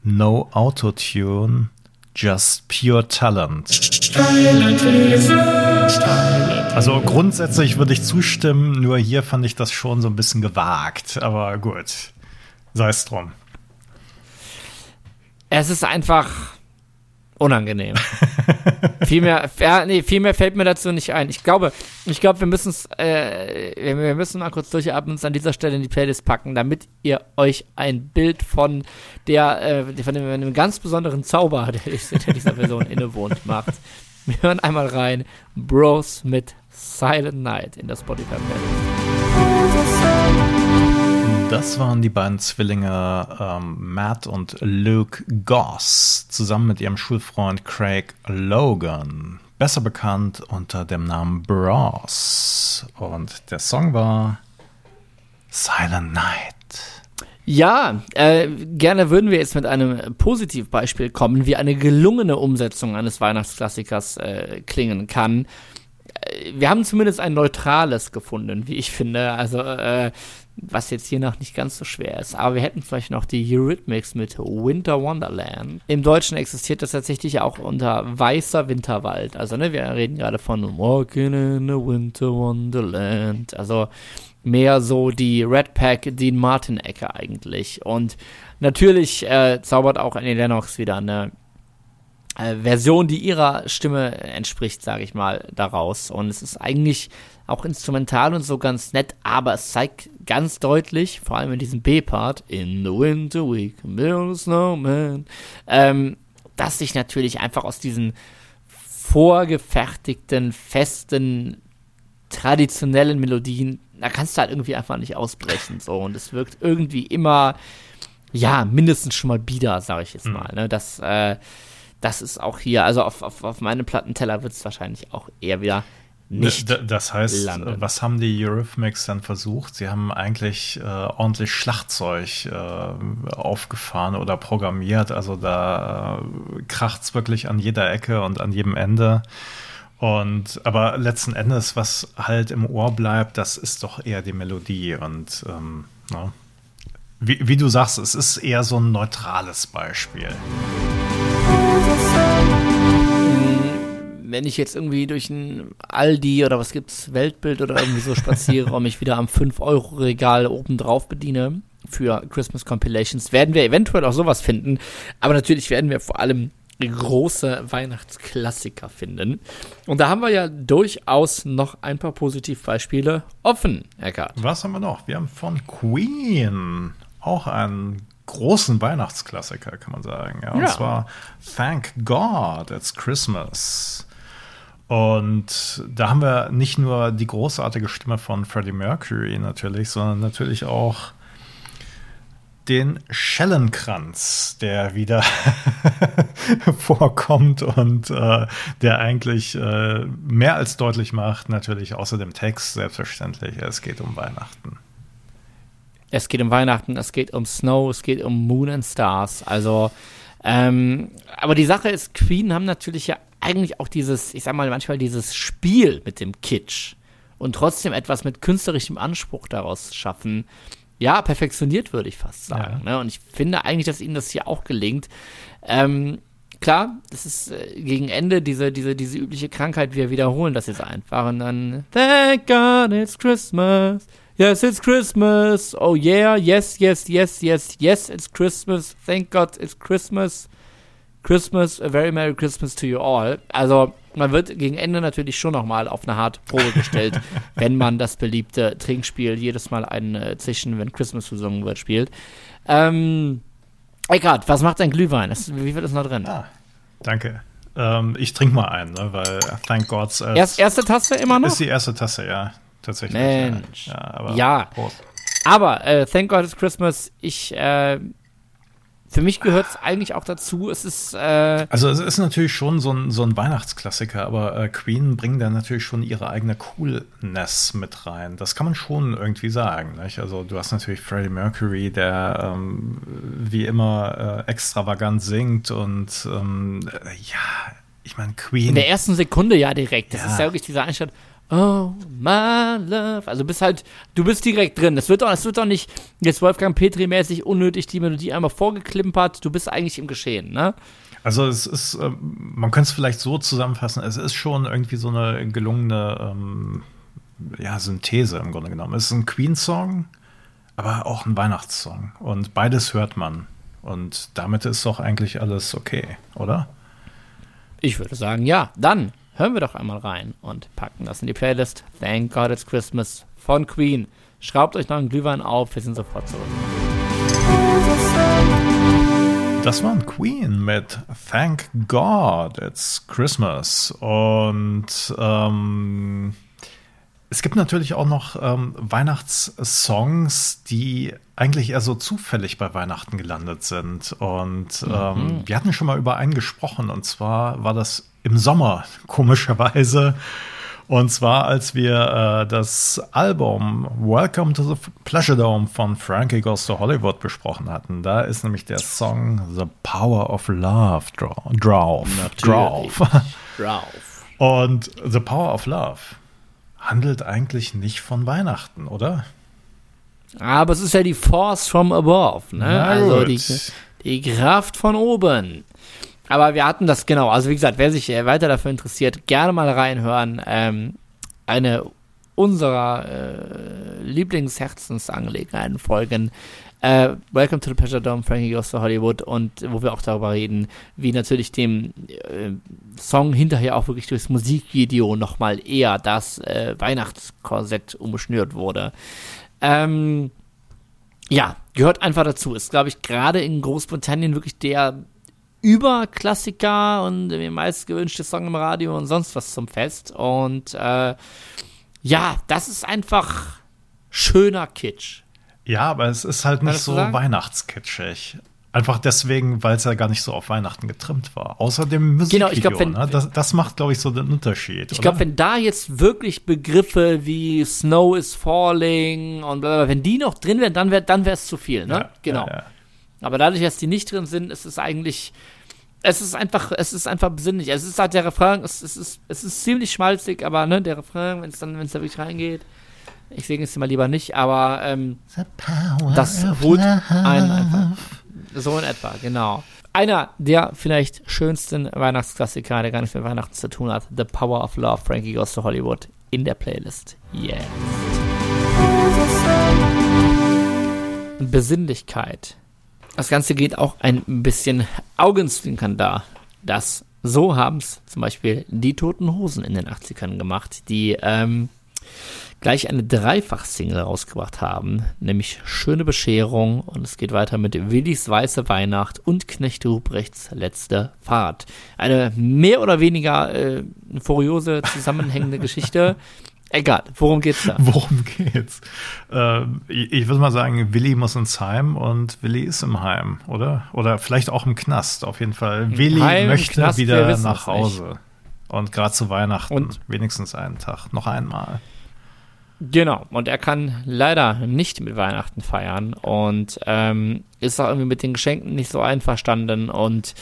No Autotune, Just Pure Talent. Also grundsätzlich würde ich zustimmen, nur hier fand ich das schon so ein bisschen gewagt. Aber gut, sei es drum. Es ist einfach unangenehm. [laughs] viel, mehr, ja, nee, viel mehr fällt mir dazu nicht ein. Ich glaube, ich glaube, wir müssen es, äh, wir müssen mal kurz durchatmen uns an dieser Stelle in die Playlist packen, damit ihr euch ein Bild von der, äh, von dem, einem ganz besonderen Zauber, der, der dieser Person innewohnt, [laughs] macht. Wir hören einmal rein, Bros mit Silent Night in der Spotify Playlist. Das waren die beiden Zwillinge ähm, Matt und Luke Goss zusammen mit ihrem Schulfreund Craig Logan, besser bekannt unter dem Namen Bros. Und der Song war Silent Night. Ja, äh, gerne würden wir jetzt mit einem Positivbeispiel kommen, wie eine gelungene Umsetzung eines Weihnachtsklassikers äh, klingen kann äh, wir haben zumindest ein neutrales gefunden, wie ich finde. Also äh, was jetzt hier noch nicht ganz so schwer ist. Aber wir hätten vielleicht noch die Eurythmics mit Winter Wonderland. Im Deutschen existiert das tatsächlich auch unter Weißer Winterwald. Also, ne, wir reden gerade von Walking in a Winter Wonderland. Also mehr so die Red Pack Dean Martin Ecke eigentlich. Und natürlich äh, zaubert auch Annie Lennox wieder eine äh, Version, die ihrer Stimme entspricht, sage ich mal, daraus. Und es ist eigentlich auch instrumental und so ganz nett, aber es zeigt ganz deutlich, vor allem in diesem B-Part, in the winter week, build a snowman, ähm, dass sich natürlich einfach aus diesen vorgefertigten, festen, traditionellen Melodien, da kannst du halt irgendwie einfach nicht ausbrechen, so, und es wirkt irgendwie immer, ja, mindestens schon mal bieder, sag ich jetzt mhm. mal, ne, das, äh, das ist auch hier, also auf, auf, auf meinem Plattenteller wird es wahrscheinlich auch eher wieder nicht. Das heißt, landen. was haben die Eurythmics dann versucht? Sie haben eigentlich äh, ordentlich Schlagzeug äh, aufgefahren oder programmiert. Also da äh, kracht es wirklich an jeder Ecke und an jedem Ende. Und aber letzten Endes, was halt im Ohr bleibt, das ist doch eher die Melodie. Und ähm, ne? wie, wie du sagst, es ist eher so ein neutrales Beispiel wenn ich jetzt irgendwie durch ein Aldi oder was gibt's, Weltbild oder irgendwie so spaziere [laughs] und mich wieder am 5-Euro-Regal oben drauf bediene für Christmas Compilations, werden wir eventuell auch sowas finden. Aber natürlich werden wir vor allem große Weihnachtsklassiker finden. Und da haben wir ja durchaus noch ein paar Positivbeispiele offen, Eckart. Was haben wir noch? Wir haben von Queen auch einen großen Weihnachtsklassiker, kann man sagen. Ja, und ja. zwar Thank God It's Christmas. Und da haben wir nicht nur die großartige Stimme von Freddie Mercury natürlich, sondern natürlich auch den Schellenkranz, der wieder [laughs] vorkommt und äh, der eigentlich äh, mehr als deutlich macht, natürlich außer dem Text selbstverständlich, es geht um Weihnachten. Es geht um Weihnachten, es geht um Snow, es geht um Moon and Stars. Also, ähm, aber die Sache ist, Queen haben natürlich ja eigentlich auch dieses, ich sag mal, manchmal dieses Spiel mit dem Kitsch und trotzdem etwas mit künstlerischem Anspruch daraus schaffen. Ja, perfektioniert, würde ich fast sagen. Ja. Ne? Und ich finde eigentlich, dass ihnen das hier auch gelingt. Ähm, klar, das ist äh, gegen Ende diese, diese, diese übliche Krankheit, wir wiederholen das jetzt einfach und dann Thank God it's Christmas. Yes, it's Christmas. Oh yeah, yes, yes, yes, yes, yes, it's Christmas. Thank God it's Christmas. Christmas, a very Merry Christmas to you all. Also, man wird gegen Ende natürlich schon nochmal auf eine harte Probe gestellt, [laughs] wenn man das beliebte Trinkspiel jedes Mal ein äh, Zischen, wenn Christmas gesungen wird, spielt. Ähm, Eckart, was macht dein Glühwein? Das, wie viel ist noch drin? Ah, danke. Ähm, ich trinke mal einen, ne, weil thank God. Äh, Erst, erste Tasse immer noch? Ist die erste Tasse, ja. Tatsächlich. Mensch. Ja, aber, ja. aber äh, Thank God It's Christmas, ich äh, für mich gehört es eigentlich auch dazu. Es ist. Äh also, es ist natürlich schon so ein, so ein Weihnachtsklassiker, aber äh, Queen bringen da natürlich schon ihre eigene Coolness mit rein. Das kann man schon irgendwie sagen. Nicht? Also, du hast natürlich Freddie Mercury, der ähm, wie immer äh, extravagant singt und ähm, ja, ich meine, Queen. In der ersten Sekunde ja direkt. Das ja. ist ja wirklich dieser Einstand. Oh, my love. Also bist halt, du bist direkt drin. Es wird doch, es wird doch nicht jetzt Wolfgang Petri mäßig unnötig die Melodie einmal vorgeklimpert. Du bist eigentlich im Geschehen, ne? Also es ist, äh, man könnte es vielleicht so zusammenfassen, es ist schon irgendwie so eine gelungene ähm, ja, Synthese im Grunde genommen. Es ist ein Queen-Song, aber auch ein Weihnachtssong. Und beides hört man. Und damit ist doch eigentlich alles okay, oder? Ich würde sagen, ja. Dann hören wir doch einmal rein und packen das in die Playlist. Thank God It's Christmas von Queen. Schraubt euch noch einen Glühwein auf, wir sind sofort zurück. Das waren Queen mit Thank God It's Christmas. Und ähm, es gibt natürlich auch noch ähm, Weihnachtssongs, die eigentlich eher so zufällig bei Weihnachten gelandet sind. Und ähm, mhm. wir hatten schon mal über einen gesprochen, und zwar war das im Sommer, komischerweise. Und zwar, als wir äh, das Album Welcome to the Pleasure Dome von Frankie Goes to Hollywood besprochen hatten. Da ist nämlich der Song The Power of Love drauf. Drauf. Drauf. Und The Power of Love handelt eigentlich nicht von Weihnachten, oder? Aber es ist ja die Force from above, ne? Also die, die Kraft von oben. Aber wir hatten das genau. Also wie gesagt, wer sich weiter dafür interessiert, gerne mal reinhören. Ähm, eine unserer äh, Lieblingsherzensangelegenheiten folgen. Äh, Welcome to the Pleasure Dome, Frankie Goes to Hollywood und wo wir auch darüber reden, wie natürlich dem äh, Song hinterher auch wirklich durchs Musikvideo nochmal eher das äh, Weihnachtskorsett umschnürt wurde. Ähm, ja, gehört einfach dazu. Ist, glaube ich, gerade in Großbritannien wirklich der Überklassiker und der meistgewünschte Song im Radio und sonst was zum Fest. Und äh, ja, das ist einfach schöner Kitsch. Ja, aber es ist halt nicht so weihnachtskitschig. Einfach deswegen, weil es ja gar nicht so auf Weihnachten getrimmt war. Außerdem Musikvideo, genau, ich glaub, wenn, ne? das, das macht, glaube ich, so den Unterschied. Ich glaube, wenn da jetzt wirklich Begriffe wie Snow is falling und bla, bla, wenn die noch drin wären, dann wäre dann es zu viel, ne? Ja, genau. Ja, ja. Aber dadurch, dass die nicht drin sind, ist es eigentlich, es ist einfach, es ist einfach besinnlich. Es ist halt der Refrain, es, es ist, es ist ziemlich schmalzig, aber ne, der Refrain, wenn es dann, wenn es da wirklich reingeht, ich singe es mal lieber nicht, aber ähm, das holt einen einfach. So in etwa, genau. Einer der vielleicht schönsten Weihnachtsklassiker, der gar nichts mit Weihnachten zu tun hat, The Power of Love, Frankie Goes to Hollywood, in der Playlist. Yes. Besinnlichkeit. Das Ganze geht auch ein bisschen augenzwinkern da. Das so haben es zum Beispiel die Toten Hosen in den 80ern gemacht, die ähm, gleich eine Dreifach-Single rausgebracht haben, nämlich Schöne Bescherung und es geht weiter mit Willis Weiße Weihnacht und Knecht Ruprechts Letzte Fahrt. Eine mehr oder weniger äh, furiose, zusammenhängende Geschichte. [laughs] Egal, worum geht's da? [laughs] Worum geht's? Äh, ich, ich würde mal sagen, Willi muss ins Heim und Willi ist im Heim, oder? Oder vielleicht auch im Knast, auf jeden Fall. Im Willi Heim, möchte Knast, wieder nach Hause. Und gerade zu Weihnachten und wenigstens einen Tag, noch einmal. Genau, und er kann leider nicht mit Weihnachten feiern und ähm, ist auch irgendwie mit den Geschenken nicht so einverstanden. Und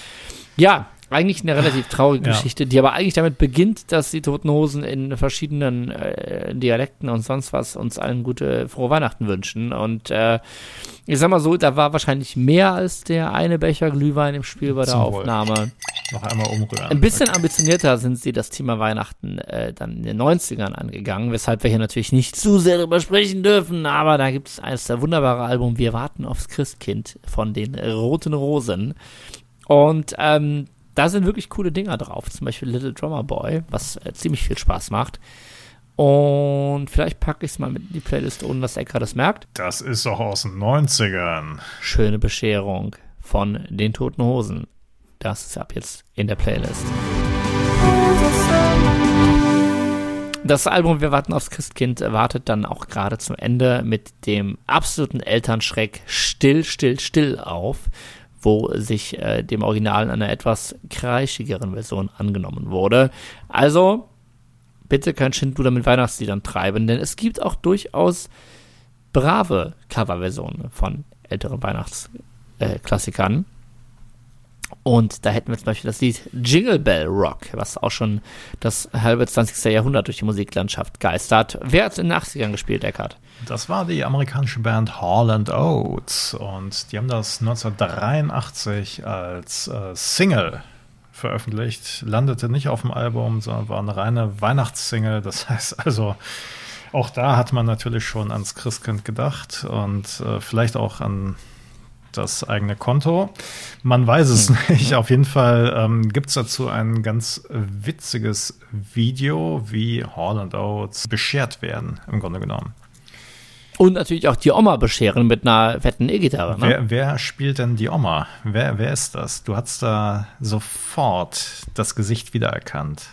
ja, eigentlich eine relativ traurige ja. Geschichte, die aber eigentlich damit beginnt, dass die Toten Hosen in verschiedenen äh, Dialekten und sonst was uns allen gute, frohe Weihnachten wünschen. Und äh, ich sag mal so, da war wahrscheinlich mehr als der eine Becher Glühwein im Spiel bei der Zum Aufnahme. Wohl. Noch einmal umrühren. Ein bisschen okay. ambitionierter sind sie das Thema Weihnachten äh, dann in den 90ern angegangen, weshalb wir hier natürlich nicht zu sehr darüber sprechen dürfen, aber da gibt es eines der wunderbare Album Wir warten aufs Christkind von den Roten Rosen. Und ähm, da sind wirklich coole Dinger drauf. Zum Beispiel Little Drummer Boy, was äh, ziemlich viel Spaß macht. Und vielleicht packe ich es mal mit in die Playlist, ohne dass Ecker das merkt. Das ist doch aus den 90ern. Schöne Bescherung von den Toten Hosen. Das ist ab jetzt in der Playlist. Das Album Wir warten aufs Christkind wartet dann auch gerade zum Ende mit dem absoluten Elternschreck Still, Still, Still auf wo sich äh, dem Original in einer etwas kreischigeren Version angenommen wurde. Also bitte kein Schindluder mit Weihnachtsliedern treiben, denn es gibt auch durchaus brave Coverversionen von älteren Weihnachtsklassikern. Und da hätten wir zum Beispiel das Lied Jingle Bell Rock, was auch schon das halbe 20. Jahrhundert durch die Musiklandschaft geistert. Wer hat es in den 80ern gespielt, Eckhart? Das war die amerikanische Band Hall Oates und die haben das 1983 als äh, Single veröffentlicht, landete nicht auf dem Album, sondern war eine reine Weihnachtssingle. Das [laughs] heißt also, auch da hat man natürlich schon ans Christkind gedacht und äh, vielleicht auch an das eigene Konto. Man weiß es hm. nicht. Auf jeden Fall ähm, gibt es dazu ein ganz witziges Video, wie Hall Oates beschert werden, im Grunde genommen. Und natürlich auch die Oma bescheren mit einer fetten E-Gitarre. Ne? Wer, wer, spielt denn die Oma? Wer, wer ist das? Du hast da sofort das Gesicht wiedererkannt.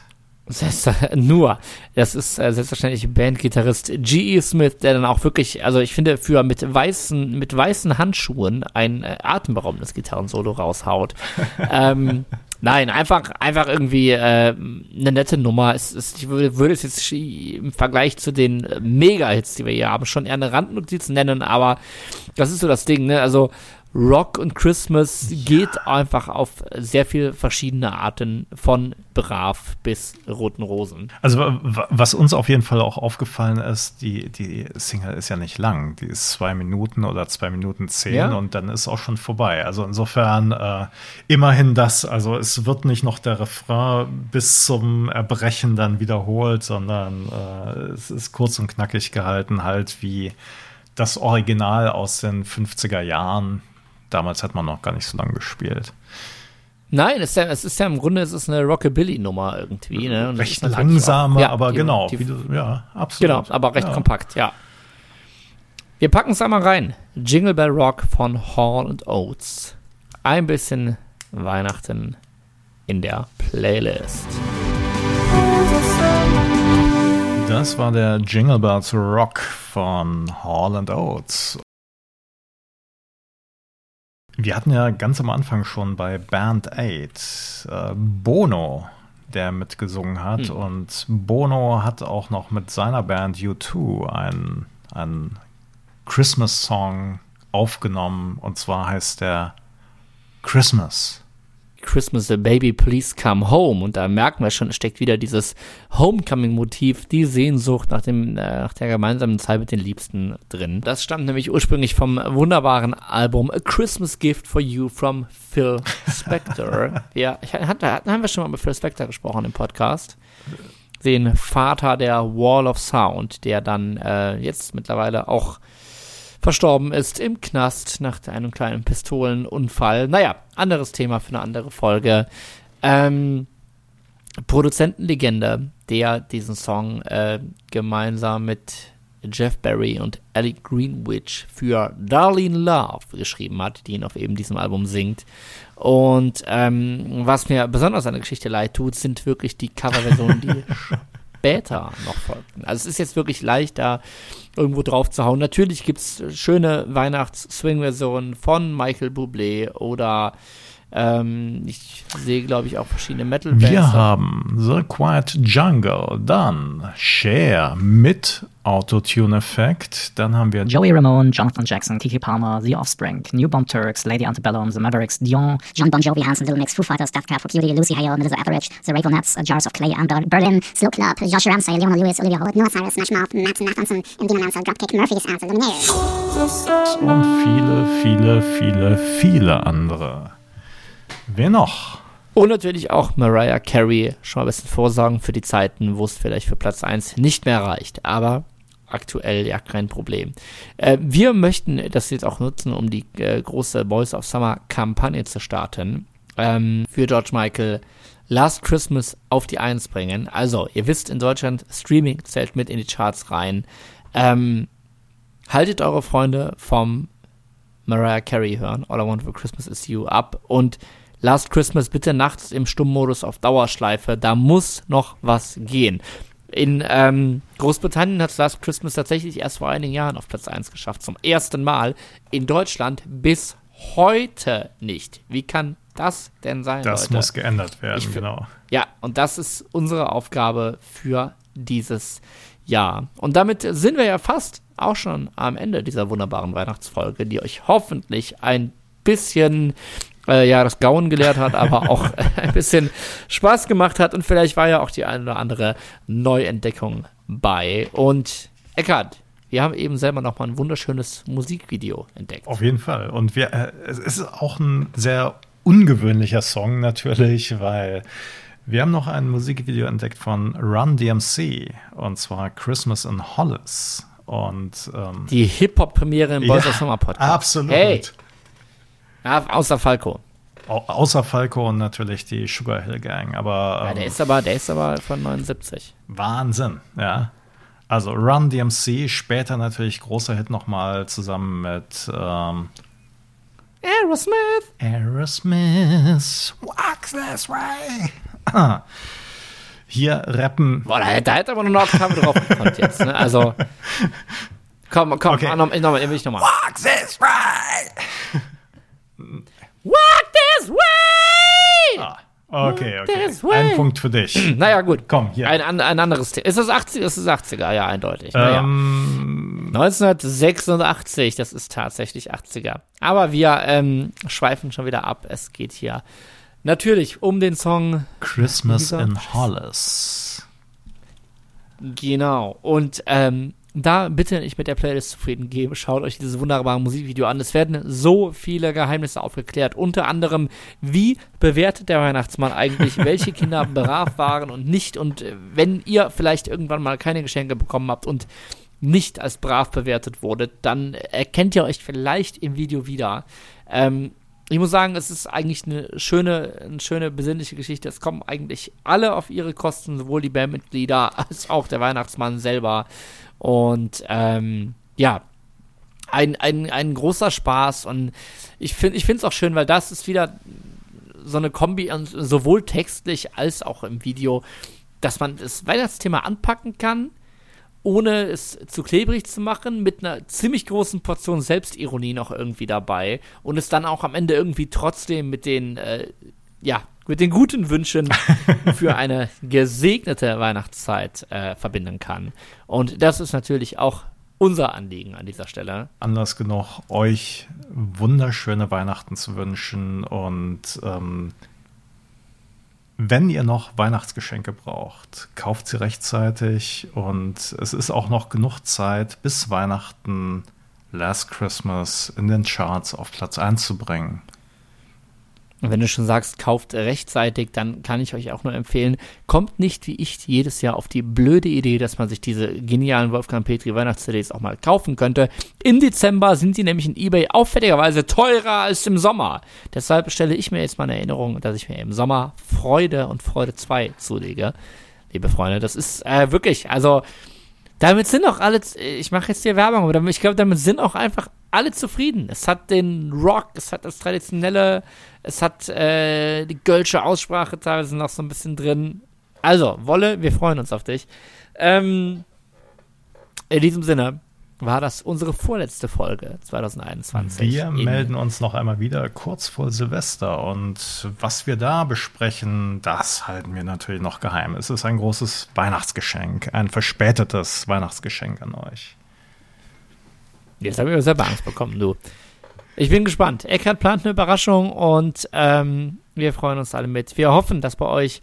[laughs] nur. Das ist äh, selbstverständlich Bandgitarrist G.E. Smith, der dann auch wirklich, also ich finde, für mit weißen, mit weißen Handschuhen ein äh, atemberaubendes Gitarrensolo raushaut. [laughs] ähm, nein, einfach, einfach irgendwie äh, eine nette Nummer. Es, es, ich würde, würde es jetzt im Vergleich zu den Mega-Hits, die wir hier haben, schon eher eine Randnotiz nennen, aber das ist so das Ding, ne? Also Rock und Christmas ja. geht einfach auf sehr viele verschiedene Arten von brav bis roten Rosen. Also was uns auf jeden Fall auch aufgefallen ist, die, die Single ist ja nicht lang. Die ist zwei Minuten oder zwei Minuten zehn ja. und dann ist auch schon vorbei. Also insofern äh, immerhin das. Also es wird nicht noch der Refrain bis zum Erbrechen dann wiederholt, sondern äh, es ist kurz und knackig gehalten, halt wie das Original aus den 50er Jahren damals hat man noch gar nicht so lange gespielt. Nein, es ist ja, es ist ja im Grunde es ist eine Rockabilly-Nummer irgendwie. Ne? Und recht langsame, ja, aber die, genau. Die, du, ja, absolut. Genau, aber recht ja. kompakt, ja. Wir packen es einmal rein. Jingle Bell Rock von Hall Oates. Ein bisschen Weihnachten in der Playlist. Das war der Jingle Bells Rock von Hall Oates. Wir hatten ja ganz am Anfang schon bei Band 8 äh, Bono, der mitgesungen hat. Hm. Und Bono hat auch noch mit seiner Band U2 einen, einen Christmas-Song aufgenommen. Und zwar heißt der Christmas. Christmas, a Baby, Please Come Home. Und da merken wir schon, steckt wieder dieses Homecoming-Motiv, die Sehnsucht nach, dem, äh, nach der gemeinsamen Zeit mit den Liebsten drin. Das stammt nämlich ursprünglich vom wunderbaren Album A Christmas Gift for You from Phil Spector. [laughs] ja, ich, hat, haben wir schon mal mit Phil Spector gesprochen im Podcast den Vater der Wall of Sound, der dann äh, jetzt mittlerweile auch verstorben ist im Knast nach einem kleinen Pistolenunfall. Naja, anderes Thema für eine andere Folge. Ähm, Produzentenlegende, der diesen Song äh, gemeinsam mit Jeff Barry und Ellie Greenwich für Darlene Love geschrieben hat, die ihn auf eben diesem Album singt. Und ähm, was mir besonders an der Geschichte leid tut, sind wirklich die [laughs] Coverversionen, die [laughs] später noch folgten. Also es ist jetzt wirklich leicht, da irgendwo drauf zu hauen. Natürlich gibt es schöne Weihnachts-Swing-Versionen von Michael Bublé oder ähm, ich sehe, glaube ich, auch verschiedene Metal-Bands. Wir haben The Quiet Jungle, dann Share mit Autotune-Effekt, dann haben wir Joey Ramone, Jonathan Jackson, Kiki Palmer, The Offspring, New Bomb Turks, Lady Antebellum, The Mavericks, Dion, John Bon Jovi, Hanson, Little Mix, Foo Fighters, Death Cab for Cutie, Lucy Hale, Middle of Etheridge, The Ravenettes, Jars of Clay and Berlin, Slow Club, Joshua Ramsay, Leona Lewis, Olivia Holt, Noah Cyrus, Smash Mouth, Matt Nathanson, Indina Mansell, Dropkick, Murphys, Ansel, Luminaires. Und viele, viele, viele, viele andere. Wer noch? Und natürlich auch Mariah Carey schon mal ein bisschen vorsorgen für die Zeiten, wo es vielleicht für Platz 1 nicht mehr reicht. Aber aktuell ja kein Problem. Äh, wir möchten das jetzt auch nutzen, um die äh, große Boys of Summer Kampagne zu starten. Ähm, für George Michael Last Christmas auf die 1 bringen. Also, ihr wisst, in Deutschland Streaming zählt mit in die Charts rein. Ähm, haltet eure Freunde vom Mariah Carey hören. All I Want for Christmas is You ab und Last Christmas bitte nachts im Stummmodus auf Dauerschleife. Da muss noch was gehen. In ähm, Großbritannien hat Last Christmas tatsächlich erst vor einigen Jahren auf Platz 1 geschafft. Zum ersten Mal. In Deutschland bis heute nicht. Wie kann das denn sein? Das Leute? muss geändert werden, ich, genau. Ja, und das ist unsere Aufgabe für dieses Jahr. Und damit sind wir ja fast auch schon am Ende dieser wunderbaren Weihnachtsfolge, die euch hoffentlich ein bisschen äh, ja das Gauen gelehrt hat, aber auch [laughs] [laughs] ein bisschen Spaß gemacht hat und vielleicht war ja auch die eine oder andere Neuentdeckung bei. Und Eckart, wir haben eben selber noch mal ein wunderschönes Musikvideo entdeckt. Auf jeden Fall. Und wir, äh, es ist auch ein sehr ungewöhnlicher Song natürlich, weil wir haben noch ein Musikvideo entdeckt von Run DMC und zwar Christmas in Hollis. Und ähm, die Hip-Hop-Premiere im Boys ja, of Summer Podcast. Absolut. Hey. Ja, außer Falco. Au außer Falco und natürlich die Sugar Hill Gang. Aber, ja, ähm, der ist aber, der ist aber von 79. Wahnsinn, ja. Also Run DMC, später natürlich großer Hit nochmal zusammen mit ähm, Aerosmith. Aerosmith. Walks this way. Hier rappen. Boah, da, da hätte aber nur eine Oktave drauf gekonnt jetzt. Ne? Also, komm, komm, Okay. noch, noch, noch, will ich nochmal. Walk this way. Walk this way! Ah, okay, okay. Ein Punkt für dich. [clears throat] Naja, gut. Komm, hier. Ein, ein anderes Thema. Ist das 80? Ist das 80er? Ja, eindeutig. Naja. Ähm, 1986, das ist tatsächlich 80er. Aber wir ähm, schweifen schon wieder ab. Es geht hier natürlich um den Song Christmas in Hollis. Genau. Und ähm, da bitte nicht mit der Playlist zufrieden geben. Schaut euch dieses wunderbare Musikvideo an. Es werden so viele Geheimnisse aufgeklärt. Unter anderem, wie bewertet der Weihnachtsmann eigentlich, [laughs] welche Kinder brav waren und nicht. Und äh, wenn ihr vielleicht irgendwann mal keine Geschenke bekommen habt und nicht als brav bewertet wurdet, dann erkennt ihr euch vielleicht im Video wieder. Ähm, ich muss sagen, es ist eigentlich eine schöne, eine schöne besinnliche Geschichte. Es kommen eigentlich alle auf ihre Kosten, sowohl die Bandmitglieder als auch der Weihnachtsmann selber. Und ähm, ja, ein, ein, ein großer Spaß. Und ich finde es auch schön, weil das ist wieder so eine Kombi, sowohl textlich als auch im Video, dass man das Weihnachtsthema anpacken kann, ohne es zu klebrig zu machen, mit einer ziemlich großen Portion Selbstironie noch irgendwie dabei und es dann auch am Ende irgendwie trotzdem mit den, äh, ja, mit den guten Wünschen [laughs] für eine gesegnete Weihnachtszeit äh, verbinden kann. Und das ist natürlich auch unser Anliegen an dieser Stelle. Anlass genug, euch wunderschöne Weihnachten zu wünschen und ähm, wenn ihr noch Weihnachtsgeschenke braucht, kauft sie rechtzeitig und es ist auch noch genug Zeit, bis Weihnachten Last Christmas in den Charts auf Platz 1 zu bringen. Und wenn du schon sagst, kauft rechtzeitig, dann kann ich euch auch nur empfehlen, kommt nicht wie ich jedes Jahr auf die blöde Idee, dass man sich diese genialen Wolfgang Petri Weihnachts-CDs auch mal kaufen könnte. Im Dezember sind die nämlich in eBay auffälligerweise teurer als im Sommer. Deshalb stelle ich mir jetzt mal in Erinnerung, dass ich mir im Sommer Freude und Freude 2 zulege. Liebe Freunde, das ist äh, wirklich, also damit sind auch alle, ich mache jetzt hier Werbung, aber damit, ich glaube, damit sind auch einfach alle zufrieden. Es hat den Rock, es hat das Traditionelle, es hat äh, die Gölsche Aussprache teilweise noch so ein bisschen drin. Also, Wolle, wir freuen uns auf dich. Ähm, in diesem Sinne war das unsere vorletzte Folge 2021. Wir In- melden uns noch einmal wieder kurz vor Silvester und was wir da besprechen, das halten wir natürlich noch geheim. Es ist ein großes Weihnachtsgeschenk, ein verspätetes Weihnachtsgeschenk an euch. Jetzt habe ich selber Angst bekommen, du. Ich bin gespannt. Eckhard plant eine Überraschung und ähm, wir freuen uns alle mit. Wir hoffen, dass bei euch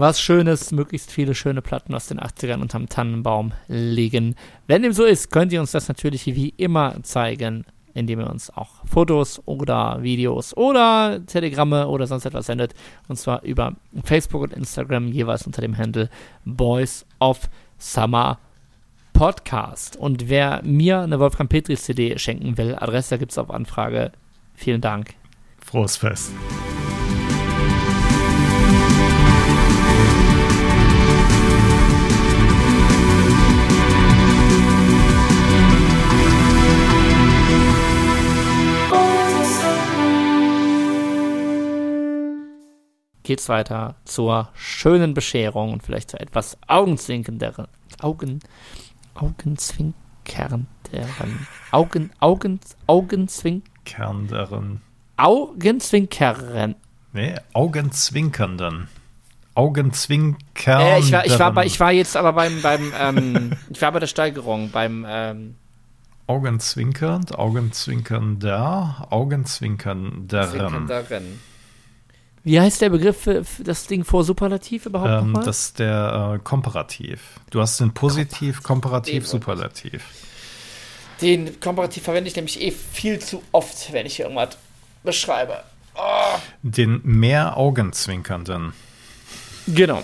was Schönes, möglichst viele schöne Platten aus den 80ern unterm Tannenbaum liegen. Wenn dem so ist, könnt ihr uns das natürlich wie immer zeigen, indem ihr uns auch Fotos oder Videos oder Telegramme oder sonst etwas sendet. Und zwar über Facebook und Instagram jeweils unter dem Handle Boys of Summer Podcast. Und wer mir eine Wolfgang Petri CD schenken will, Adresse gibt es auf Anfrage. Vielen Dank. Frohes Fest. Geht's weiter zur schönen Bescherung und vielleicht zu etwas augenzwinkenderen, Augen, augenzwinkernderen, Augen, Augen, Augenzwink, Kern darin. Augenzwinkern. Nee, Augenzwinkernden. Augenzwinkern. Äh, ich, war, ich, war bei, ich war jetzt aber beim, beim ähm, ich war bei der Steigerung, beim ähm, augenzwinkernd, augenzwinkernder, augenzwinkernderen. Zwinkerndarin. Wie heißt der Begriff für, für das Ding vor Superlativ überhaupt Ähm, nochmal? das ist der äh, Komparativ. Du hast den Positiv, Komparativ, Den Superlativ. Den Komparativ verwende ich nämlich eh viel zu oft, wenn ich irgendwas beschreibe. Den mehr Augenzwinkernden. Genau.